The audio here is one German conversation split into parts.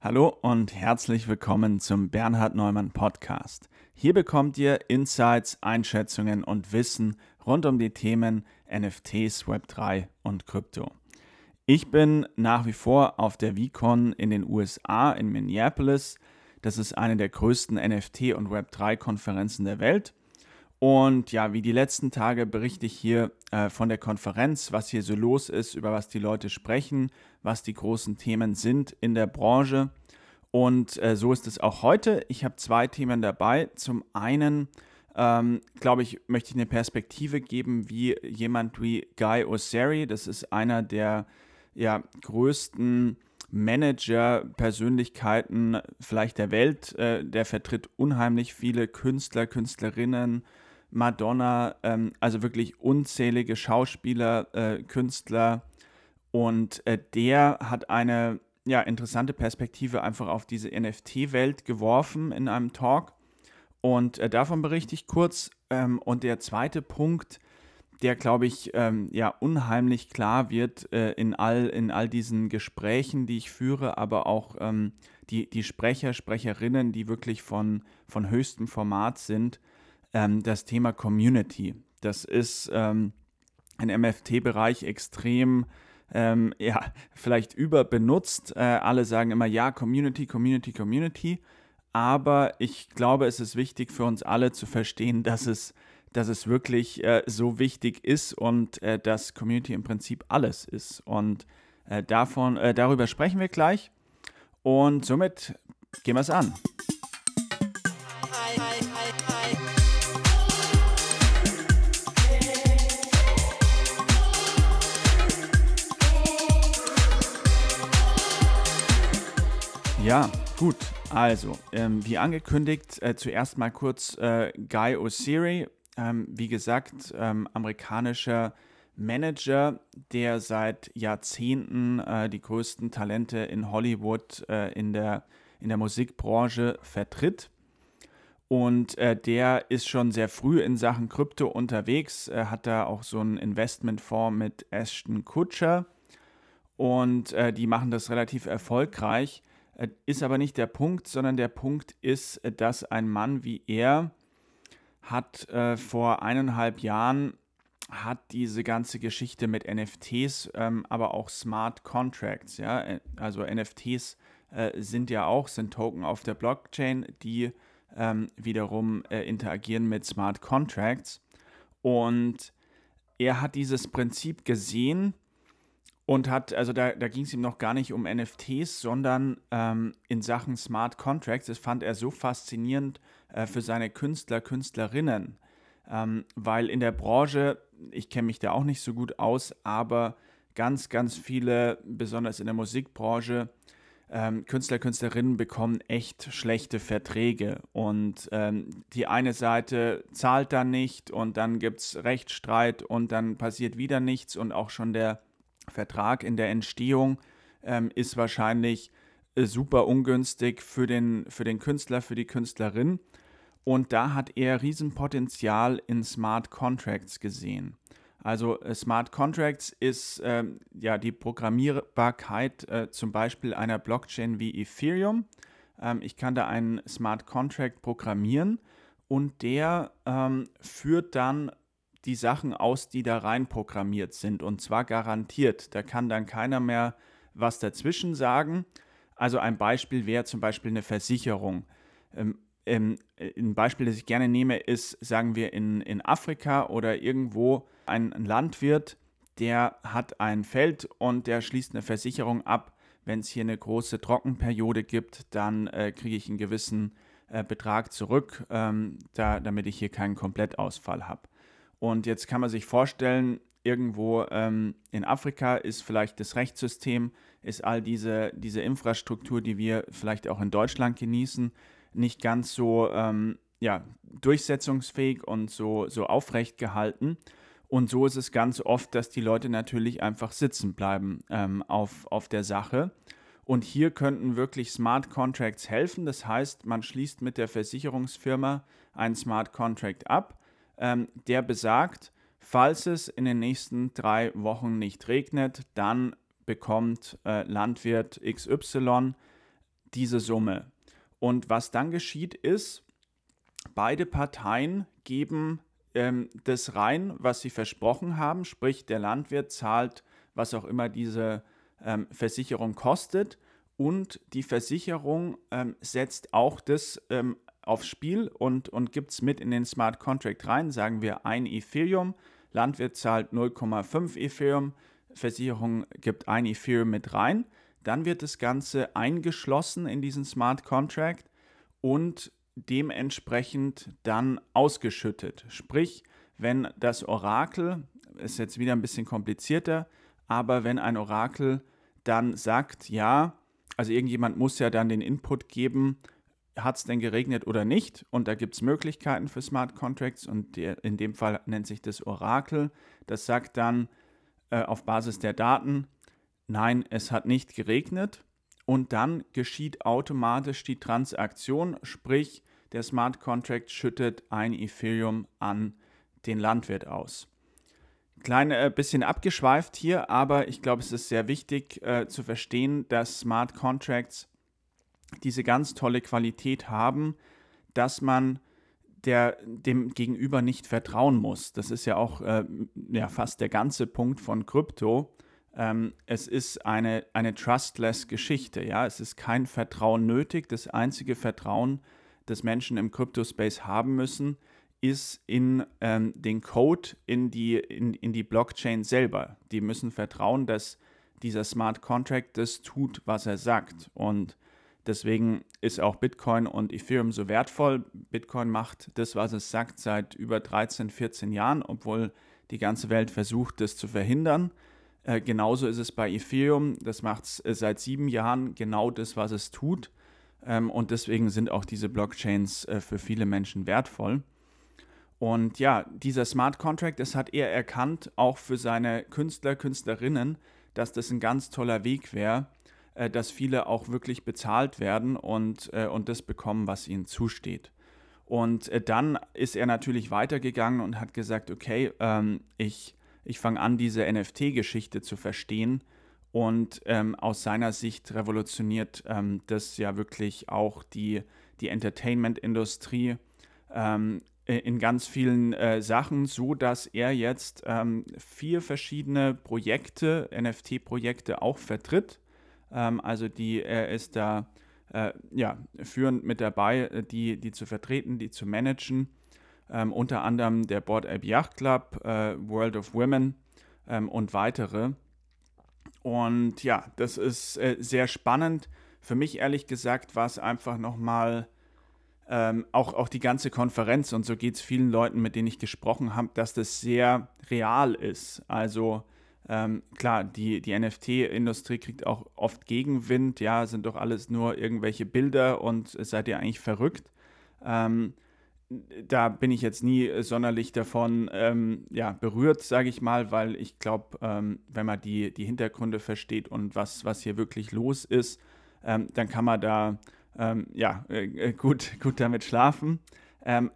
Hallo und herzlich willkommen zum Bernhard Neumann Podcast. Hier bekommt ihr Insights, Einschätzungen und Wissen rund um die Themen NFTs, Web3 und Krypto. Ich bin nach wie vor auf der VCon in den USA in Minneapolis. Das ist eine der größten NFT- und Web3-Konferenzen der Welt. Und ja, wie die letzten Tage berichte ich hier äh, von der Konferenz, was hier so los ist, über was die Leute sprechen, was die großen Themen sind in der Branche. Und äh, so ist es auch heute. Ich habe zwei Themen dabei. Zum einen, ähm, glaube ich, möchte ich eine Perspektive geben, wie jemand wie Guy Osseri, das ist einer der ja, größten Manager-Persönlichkeiten vielleicht der Welt. Äh, der vertritt unheimlich viele Künstler, Künstlerinnen, Madonna, ähm, also wirklich unzählige Schauspieler, äh, Künstler. Und äh, der hat eine ja, interessante Perspektive einfach auf diese NFT-Welt geworfen in einem Talk. Und äh, davon berichte ich kurz. Ähm, und der zweite Punkt, der, glaube ich, ähm, ja, unheimlich klar wird äh, in, all, in all diesen Gesprächen, die ich führe, aber auch ähm, die, die Sprecher, Sprecherinnen, die wirklich von, von höchstem Format sind, ähm, das Thema Community. Das ist ähm, im MFT-Bereich extrem, ähm, ja, vielleicht überbenutzt. Äh, alle sagen immer, ja, Community, Community, Community. Aber ich glaube, es ist wichtig für uns alle zu verstehen, dass es, dass es wirklich äh, so wichtig ist und äh, dass Community im Prinzip alles ist. Und äh, davon, äh, darüber sprechen wir gleich. Und somit gehen wir es an. Ja, gut. Also, ähm, wie angekündigt, äh, zuerst mal kurz äh, Guy Osiri. Ähm, wie gesagt, ähm, amerikanischer Manager, der seit Jahrzehnten äh, die größten Talente in Hollywood äh, in, der, in der Musikbranche vertritt. Und äh, der ist schon sehr früh in Sachen Krypto unterwegs, Er hat da auch so einen Investmentfonds mit Ashton Kutcher. Und äh, die machen das relativ erfolgreich. Äh, ist aber nicht der Punkt, sondern der Punkt ist, äh, dass ein Mann wie er hat äh, vor eineinhalb Jahren hat diese ganze Geschichte mit NFTs, ähm, aber auch Smart Contracts, ja, äh, also NFTs äh, sind ja auch, sind Token auf der Blockchain, die ähm, wiederum äh, interagieren mit Smart Contracts. Und er hat dieses Prinzip gesehen und hat, also da, da ging es ihm noch gar nicht um NFTs, sondern ähm, in Sachen Smart Contracts. Das fand er so faszinierend äh, für seine Künstler, Künstlerinnen, ähm, weil in der Branche, ich kenne mich da auch nicht so gut aus, aber ganz, ganz viele, besonders in der Musikbranche, ähm, Künstler, Künstlerinnen bekommen echt schlechte Verträge und ähm, die eine Seite zahlt dann nicht und dann gibt es Rechtsstreit und dann passiert wieder nichts und auch schon der Vertrag in der Entstehung ähm, ist wahrscheinlich äh, super ungünstig für den, für den Künstler, für die Künstlerin. Und da hat er Riesenpotenzial in Smart Contracts gesehen. Also äh, Smart Contracts ist ähm, ja die Programmierbarkeit äh, zum Beispiel einer Blockchain wie Ethereum. Ähm, ich kann da einen Smart Contract programmieren und der ähm, führt dann die Sachen aus, die da rein programmiert sind. Und zwar garantiert. Da kann dann keiner mehr was dazwischen sagen. Also ein Beispiel wäre zum Beispiel eine Versicherung. Ähm, ähm, ein Beispiel, das ich gerne nehme, ist, sagen wir, in, in Afrika oder irgendwo ein, Landwirt, der hat ein Feld und der schließt eine Versicherung ab. Wenn es hier eine große Trockenperiode gibt, dann äh, kriege ich einen gewissen äh, Betrag zurück, ähm, da, damit ich hier keinen Komplettausfall habe. Und jetzt kann man sich vorstellen, irgendwo ähm, in Afrika ist vielleicht das Rechtssystem, ist all diese, diese Infrastruktur, die wir vielleicht auch in Deutschland genießen, nicht ganz so ähm, ja, durchsetzungsfähig und so, so aufrecht gehalten. Und so ist es ganz oft, dass die Leute natürlich einfach sitzen bleiben ähm, auf, auf der Sache. Und hier könnten wirklich Smart Contracts helfen. Das heißt, man schließt mit der Versicherungsfirma einen Smart Contract ab ähm, der besagt, falls es in den nächsten drei Wochen nicht regnet, dann bekommt äh, Landwirt XY diese Summe. Und was dann geschieht ist, beide Parteien geben ähm, das rein, was sie versprochen haben, sprich der Landwirt zahlt, was auch immer diese ähm, Versicherung kostet und die Versicherung ähm, setzt auch das ähm, aufs Spiel und, und gibt es mit in den Smart Contract rein, sagen wir ein Ethereum, Landwirt zahlt 0,5 Ethereum, Versicherung gibt ein Ethereum mit rein, dann wird das Ganze eingeschlossen in diesen Smart Contract und dementsprechend dann ausgeschüttet. Sprich, wenn das Orakel, ist jetzt wieder ein bisschen komplizierter, aber wenn ein Orakel dann sagt, ja, also irgendjemand muss ja dann den Input geben, hat es denn geregnet oder nicht? Und da gibt es Möglichkeiten für Smart Contracts und der, in dem Fall nennt sich das Orakel. Das sagt dann äh, auf Basis der Daten, nein, es hat nicht geregnet. Und dann geschieht automatisch die Transaktion, sprich der Smart Contract schüttet ein Ethereum an den Landwirt aus. Klein äh, bisschen abgeschweift hier, aber ich glaube, es ist sehr wichtig äh, zu verstehen, dass Smart Contracts diese ganz tolle Qualität haben, dass man der, dem Gegenüber nicht vertrauen muss. Das ist ja auch äh, ja, fast der ganze Punkt von Krypto. Ähm, es ist eine, eine trustless Geschichte. Ja? Es ist kein Vertrauen nötig. Das einzige Vertrauen, das Menschen im Kryptospace haben müssen, ist in ähm, den Code, in die, in, in die Blockchain selber. Die müssen vertrauen, dass dieser Smart Contract das tut, was er sagt. Und deswegen ist auch Bitcoin und Ethereum so wertvoll. Bitcoin macht das, was es sagt, seit über 13, 14 Jahren, obwohl die ganze Welt versucht, das zu verhindern. Äh, genauso ist es bei Ethereum. Das macht es äh, seit sieben Jahren genau das, was es tut. Ähm, und deswegen sind auch diese Blockchains äh, für viele Menschen wertvoll. Und ja, dieser Smart Contract, das hat er erkannt, auch für seine Künstler, Künstlerinnen, dass das ein ganz toller Weg wäre, äh, dass viele auch wirklich bezahlt werden und, äh, und das bekommen, was ihnen zusteht. Und äh, dann ist er natürlich weitergegangen und hat gesagt, okay, ähm, ich, ich fange an, diese NFT-Geschichte zu verstehen. Und ähm, aus seiner Sicht revolutioniert ähm, das ja wirklich auch die, die Entertainment-Industrie. Ähm, in ganz vielen äh, Sachen, so dass er jetzt ähm, vier verschiedene Projekte, NFT-Projekte auch vertritt. Ähm, also die, er ist da äh, ja, führend mit dabei, äh, die, die zu vertreten, die zu managen. Ähm, unter anderem der Board App Yacht Club, äh, World of Women ähm, und weitere. Und ja, das ist äh, sehr spannend. Für mich ehrlich gesagt war es einfach nochmal ähm, auch, auch die ganze Konferenz und so geht es vielen Leuten, mit denen ich gesprochen habe, dass das sehr real ist. Also ähm, klar, die, die NFT-Industrie kriegt auch oft Gegenwind, ja, sind doch alles nur irgendwelche Bilder und seid ihr eigentlich verrückt. Ähm, da bin ich jetzt nie sonderlich davon ähm, ja, berührt, sage ich mal, weil ich glaube, ähm, wenn man die, die Hintergründe versteht und was, was hier wirklich los ist, ähm, dann kann man da ähm, ja, äh, äh, gut, gut damit schlafen.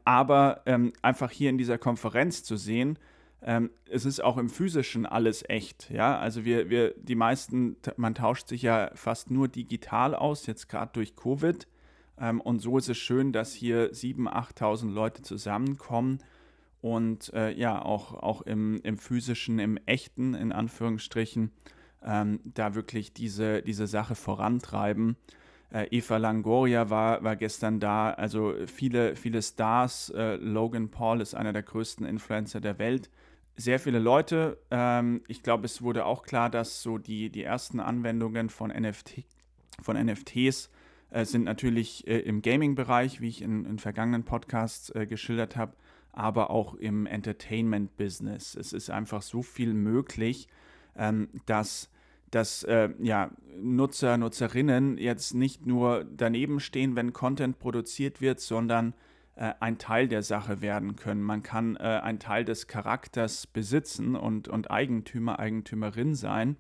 Aber einfach hier in dieser Konferenz zu sehen, ähm, es ist auch im Physischen alles echt. Ja, also wir, wir, die meisten, man tauscht sich ja fast nur digital aus, jetzt gerade durch Covid. Ähm, und so ist es schön, dass hier 7.000, 8.000 Leute zusammenkommen und äh, ja, auch, auch im, im physischen, im echten, in Anführungsstrichen, ähm, da wirklich diese, diese Sache vorantreiben. Äh, Eva Langoria war, war gestern da. Also viele, viele Stars. Äh, Logan Paul ist einer der größten Influencer der Welt. Sehr viele Leute. Ähm, ich glaube, es wurde auch klar, dass so die, die ersten Anwendungen von, NFT, von NFTs äh, sind natürlich äh, im Gaming-Bereich, wie ich in, in vergangenen Podcasts äh, geschildert habe, aber auch im Entertainment-Business. Es ist einfach so viel möglich, ähm, dass dass äh, ja, Nutzer, Nutzerinnen jetzt nicht nur daneben stehen, wenn Content produziert wird, sondern äh, ein Teil der Sache werden können. Man kann äh, ein Teil des Charakters besitzen und, und Eigentümer, Eigentümerin sein.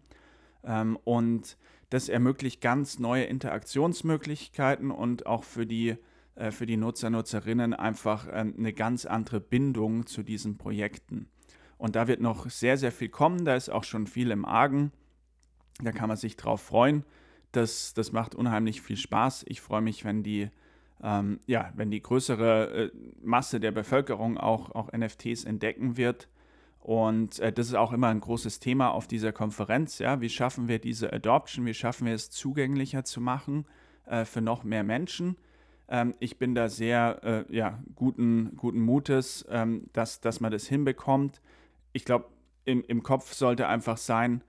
Ähm, und das ermöglicht ganz neue Interaktionsmöglichkeiten und auch für die, äh, für die Nutzer, Nutzerinnen einfach ähm, eine ganz andere Bindung zu diesen Projekten. Und da wird noch sehr, sehr viel kommen. Da ist auch schon viel im Argen. Da kann man sich drauf freuen. das, das macht unheimlich viel Spaß. Ich freue mich, wenn die, ähm, ja, wenn die größere äh, Masse der Bevölkerung auch, auch NFTs entdecken wird. Und äh, das ist auch immer ein großes Thema auf dieser Konferenz. Ja? Wie schaffen wir diese Adoption? Wie schaffen wir es zugänglicher zu machen äh, für noch mehr Menschen? Ähm, ich bin da sehr äh, ja, guten, guten Mutes, ähm, dass, dass man das hinbekommt. Ich glaube, im, im Kopf sollte einfach sein,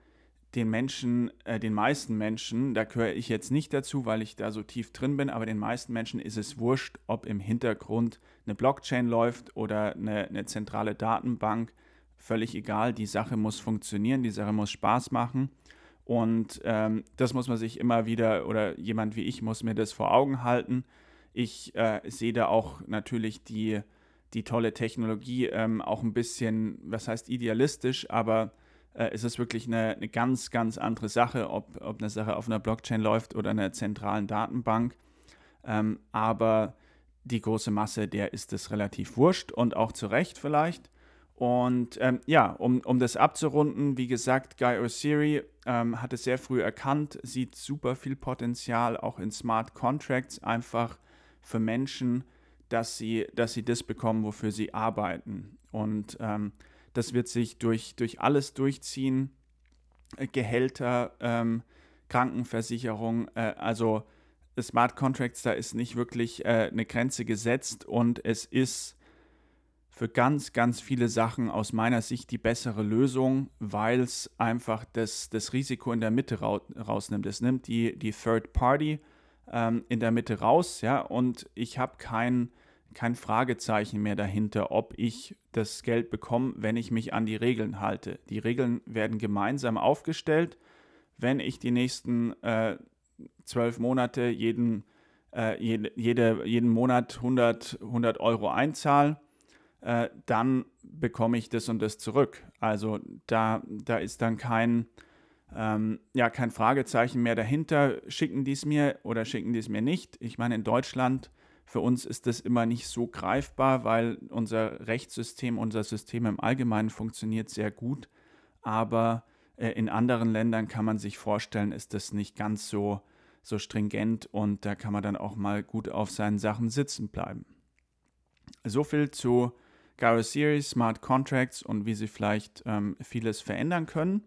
den Menschen, äh, den meisten Menschen, da gehöre ich jetzt nicht dazu, weil ich da so tief drin bin, aber den meisten Menschen ist es wurscht, ob im Hintergrund eine Blockchain läuft oder eine, eine zentrale Datenbank. Völlig egal, die Sache muss funktionieren, die Sache muss Spaß machen. Und ähm, das muss man sich immer wieder, oder jemand wie ich muss mir das vor Augen halten. Ich äh, sehe da auch natürlich die, die tolle Technologie ähm, auch ein bisschen, was heißt idealistisch, aber äh, es ist wirklich eine, eine, ganz, ganz andere Sache, ob, ob eine Sache auf einer Blockchain läuft oder einer zentralen Datenbank. Ähm, aber die große Masse, der ist es relativ wurscht und auch zu Recht vielleicht. Und ähm, ja, um, um das abzurunden, wie gesagt, Guy Osiri ähm, hat es sehr früh erkannt, sieht super viel Potenzial auch in Smart Contracts, einfach für Menschen, dass sie, dass sie das bekommen, wofür sie arbeiten. Und ähm, das wird sich durch, durch alles durchziehen. Äh, Gehälter, ähm, Krankenversicherung, äh, also Smart Contracts, da ist nicht wirklich äh, eine Grenze gesetzt und es ist für ganz, ganz viele Sachen aus meiner Sicht die bessere Lösung, weil es einfach das, das Risiko in der Mitte rausnimmt. Es nimmt die, die Third Party ähm, in der Mitte raus, ja, und ich habe kein, kein Fragezeichen mehr dahinter, ob ich das Geld bekomme, wenn ich mich an die Regeln halte. Die Regeln werden gemeinsam aufgestellt. Wenn ich die nächsten äh, zwölf Monate jeden, äh, jede, jede, jeden Monat 100, 100 Euro einzahle, äh, dann bekomme ich das und das zurück. Also da, da ist dann kein, ähm, ja, kein Fragezeichen mehr dahinter. Schicken die es mir oder schicken die es mir nicht? Ich meine, in Deutschland, für uns ist das immer nicht so greifbar, weil unser Rechtssystem, unser System im Allgemeinen funktioniert sehr gut. Aber äh, in anderen Ländern kann man sich vorstellen, ist das nicht ganz so, so stringent und da kann man dann auch mal gut auf seinen Sachen sitzen bleiben. So viel zu Gyro Series, Smart Contracts und wie sie vielleicht ähm, vieles verändern können.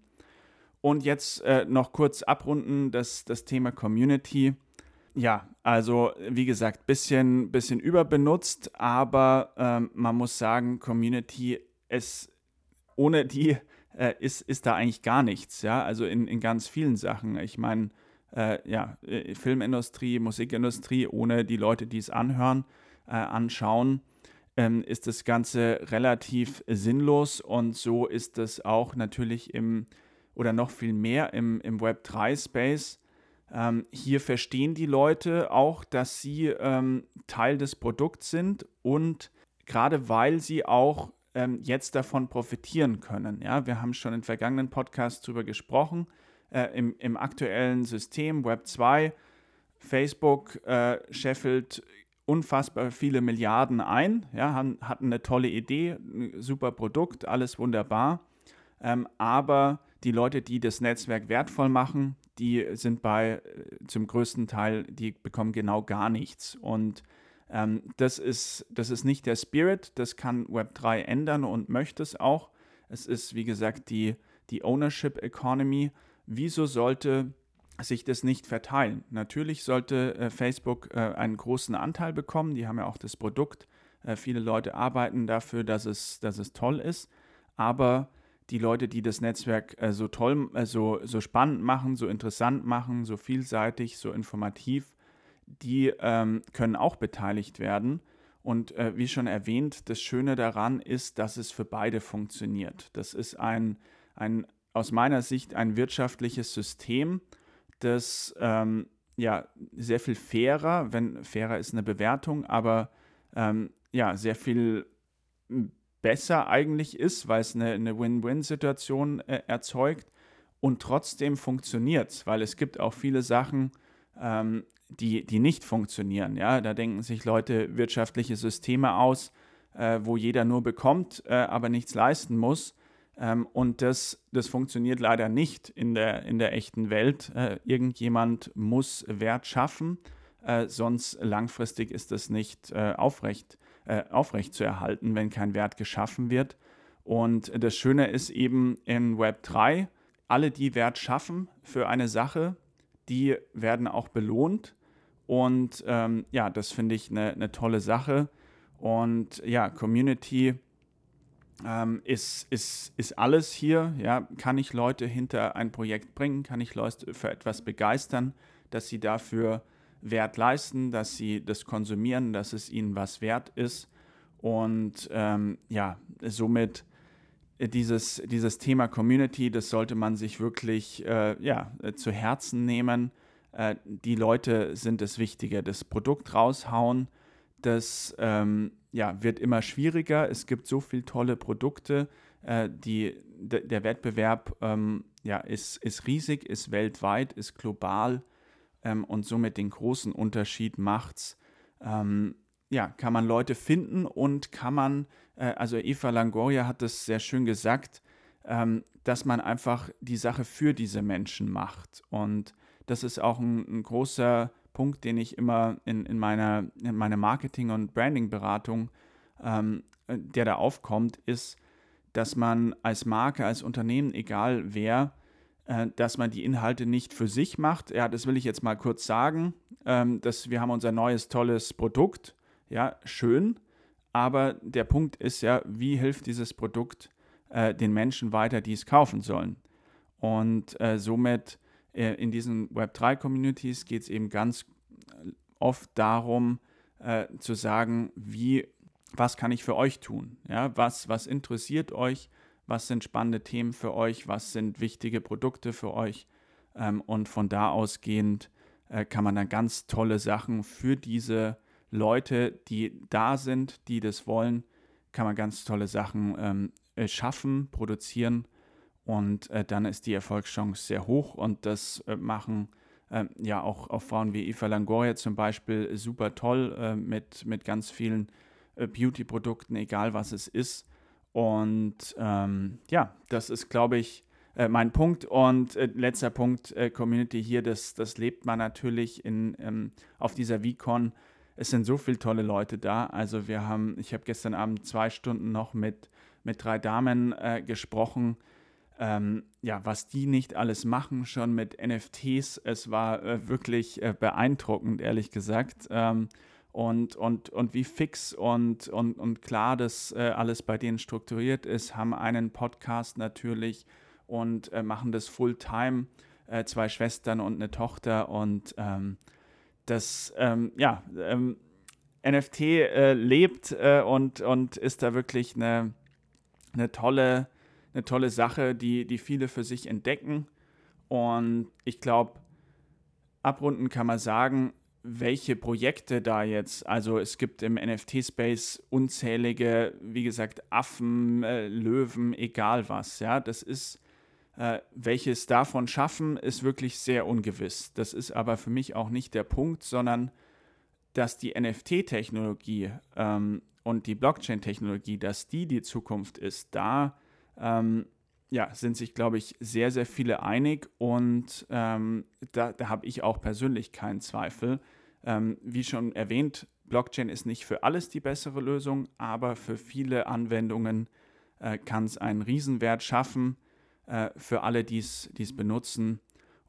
Und jetzt äh, noch kurz abrunden das, das Thema Community. Ja, also wie gesagt, bisschen, bisschen überbenutzt, aber ähm, man muss sagen, Community, es ohne die äh, ist, ist da eigentlich gar nichts, ja. Also in, in ganz vielen Sachen. Ich meine, äh, ja, äh, Filmindustrie, Musikindustrie, ohne die Leute, die es anhören, äh, anschauen, ähm, ist das Ganze relativ sinnlos und so ist es auch natürlich im oder noch viel mehr im, im Web3-Space. Ähm, hier verstehen die Leute auch, dass sie ähm, Teil des Produkts sind und gerade weil sie auch ähm, jetzt davon profitieren können. Ja, wir haben schon in vergangenen Podcasts darüber gesprochen. Äh, im, im, aktuellen System Web 2, Facebook äh, scheffelt unfassbar viele Milliarden ein, ja, hatten eine tolle Idee, ein super Produkt, alles wunderbar. Ähm, aber die Leute, die das Netzwerk wertvoll machen, die sind bei äh, zum größten Teil, die bekommen genau gar nichts. Und ähm, das, ist, das ist nicht der Spirit, das kann Web3 ändern und möchte es auch. Es ist, wie gesagt, die, die Ownership Economy. Wieso sollte sich das nicht verteilen? Natürlich sollte äh, Facebook äh, einen großen Anteil bekommen. Die haben ja auch das Produkt. Äh, viele Leute arbeiten dafür, dass es, dass es toll ist. Aber die Leute, die das Netzwerk äh, so toll, äh, so, so spannend machen, so interessant machen, so vielseitig, so informativ, die ähm, können auch beteiligt werden. Und äh, wie schon erwähnt, das Schöne daran ist, dass es für beide funktioniert. Das ist ein, ein aus meiner Sicht ein wirtschaftliches System, das ähm, ja sehr viel fairer, wenn fairer ist eine Bewertung, aber ähm, ja sehr viel besser eigentlich ist, weil es eine, eine Win-Win-Situation äh, erzeugt und trotzdem funktioniert es, weil es gibt auch viele Sachen, ähm, die, die nicht funktionieren. Ja? Da denken sich Leute wirtschaftliche Systeme aus, äh, wo jeder nur bekommt, äh, aber nichts leisten muss. Ähm, und das, das funktioniert leider nicht in der, in der echten Welt. Äh, irgendjemand muss Wert schaffen, äh, sonst langfristig ist das nicht äh, aufrecht, äh, aufrecht zu erhalten, wenn kein Wert geschaffen wird. Und das Schöne ist eben in Web 3, alle, die Wert schaffen für eine Sache, die werden auch belohnt. Und ähm, ja, das finde ich eine, eine tolle Sache. Und ja, Community ähm, ist, ist, ist alles hier. Ja, kann ich Leute hinter ein Projekt bringen? Kann ich Leute für etwas begeistern, dass sie dafür Wert leisten, dass sie das konsumieren, dass es ihnen was wert ist? Und ähm, ja, somit dieses, dieses Thema Community, das sollte man sich wirklich äh, ja, zu Herzen nehmen. Äh, die Leute sind das Wichtige. Das Produkt raushauen, das ähm, ja, wird immer schwieriger. Es gibt so viele tolle Produkte. Äh, die, der Wettbewerb ähm, ja, ist, ist riesig, ist weltweit, ist global ähm, und somit den großen Unterschied macht's. Ähm, ja, kann man Leute finden und kann man, äh, also Eva Langoria hat das sehr schön gesagt, ähm, dass man einfach die Sache für diese Menschen macht. Und das ist auch ein, ein großer Punkt, den ich immer in, in, meiner, in meiner Marketing- und Branding-Beratung, ähm, der da aufkommt, ist, dass man als Marke, als Unternehmen, egal wer, äh, dass man die Inhalte nicht für sich macht. Ja, das will ich jetzt mal kurz sagen. Ähm, dass wir haben unser neues, tolles Produkt. Ja, schön. Aber der Punkt ist ja, wie hilft dieses Produkt äh, den Menschen weiter, die es kaufen sollen? Und äh, somit äh, in diesen Web3-Communities geht es eben ganz äh, oft darum, äh, zu sagen, wie, was kann ich für euch tun? Ja, was, was interessiert euch? Was sind spannende Themen für euch? Was sind wichtige Produkte für euch? Ähm, und von da ausgehend äh, kann man dann ganz tolle Sachen für diese Leute, die da sind, die das wollen, kann man ganz tolle Sachen ähm, äh, schaffen, produzieren und äh, dann ist die Erfolgschance sehr hoch und das äh, machen äh, ja auch, auch Frauen wie Eva Langoria zum Beispiel super toll äh, mit, mit ganz vielen äh, Beauty-Produkten, egal was es ist. Und ähm, ja, das ist, glaube ich, äh, mein Punkt. Und letzter Punkt, Community hier, das, das lebt man natürlich in, ähm, auf dieser VCon. Es sind so viele tolle Leute da. Also wir haben, ich habe gestern Abend zwei Stunden noch mit, mit drei Damen gesprochen, ähm, ja, was die nicht alles machen, schon mit NFTs, es war äh, wirklich äh, beeindruckend, ehrlich gesagt. Ähm, und, und, und wie fix und, und, und klar das äh, alles bei denen strukturiert ist, haben einen Podcast natürlich und äh, machen das Fulltime, äh, zwei Schwestern und eine Tochter und ähm, das, ähm, ja, ähm, NFT lebt und, und ist da wirklich eine, eine tolle eine tolle Sache, die, die viele für sich entdecken. Und ich glaube, abrunden kann man sagen, welche Projekte da jetzt, also es gibt im NFT-Space unzählige, wie gesagt, Affen, äh, Löwen, egal was, ja, das ist, äh, welches davon schaffen, ist wirklich sehr ungewiss. Das ist aber für mich auch nicht der Punkt, sondern dass die NFT-Technologie ähm, und die Blockchain-Technologie, dass die die Zukunft ist, da ähm, ja, sind sich, glaube ich, sehr, sehr viele einig und ähm, da, da habe ich auch persönlich keinen Zweifel. Ähm, wie schon erwähnt, Blockchain ist nicht für alles die bessere Lösung, aber für viele Anwendungen äh, kann es einen Riesenwert schaffen äh, für alle, die es benutzen.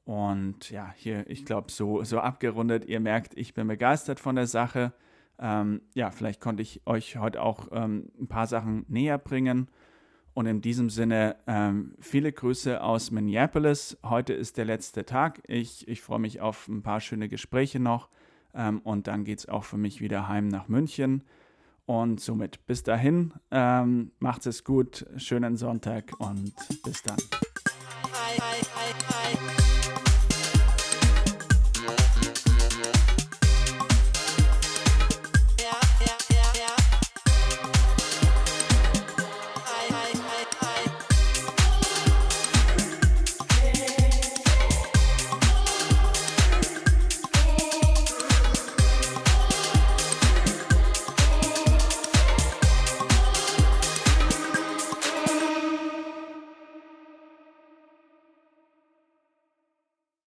Und ja, hier, ich glaube, so, so abgerundet, ihr merkt, ich bin begeistert von der Sache. Ähm, ja, vielleicht konnte ich euch heute auch ähm, ein paar Sachen näher bringen. Und in diesem Sinne ähm, viele Grüße aus Minneapolis. Heute ist der letzte Tag. Ich, ich freue mich auf ein paar schöne Gespräche noch. Ähm, und dann geht es auch für mich wieder heim nach München. Und somit bis dahin, ähm, macht es gut, schönen Sonntag und bis dann.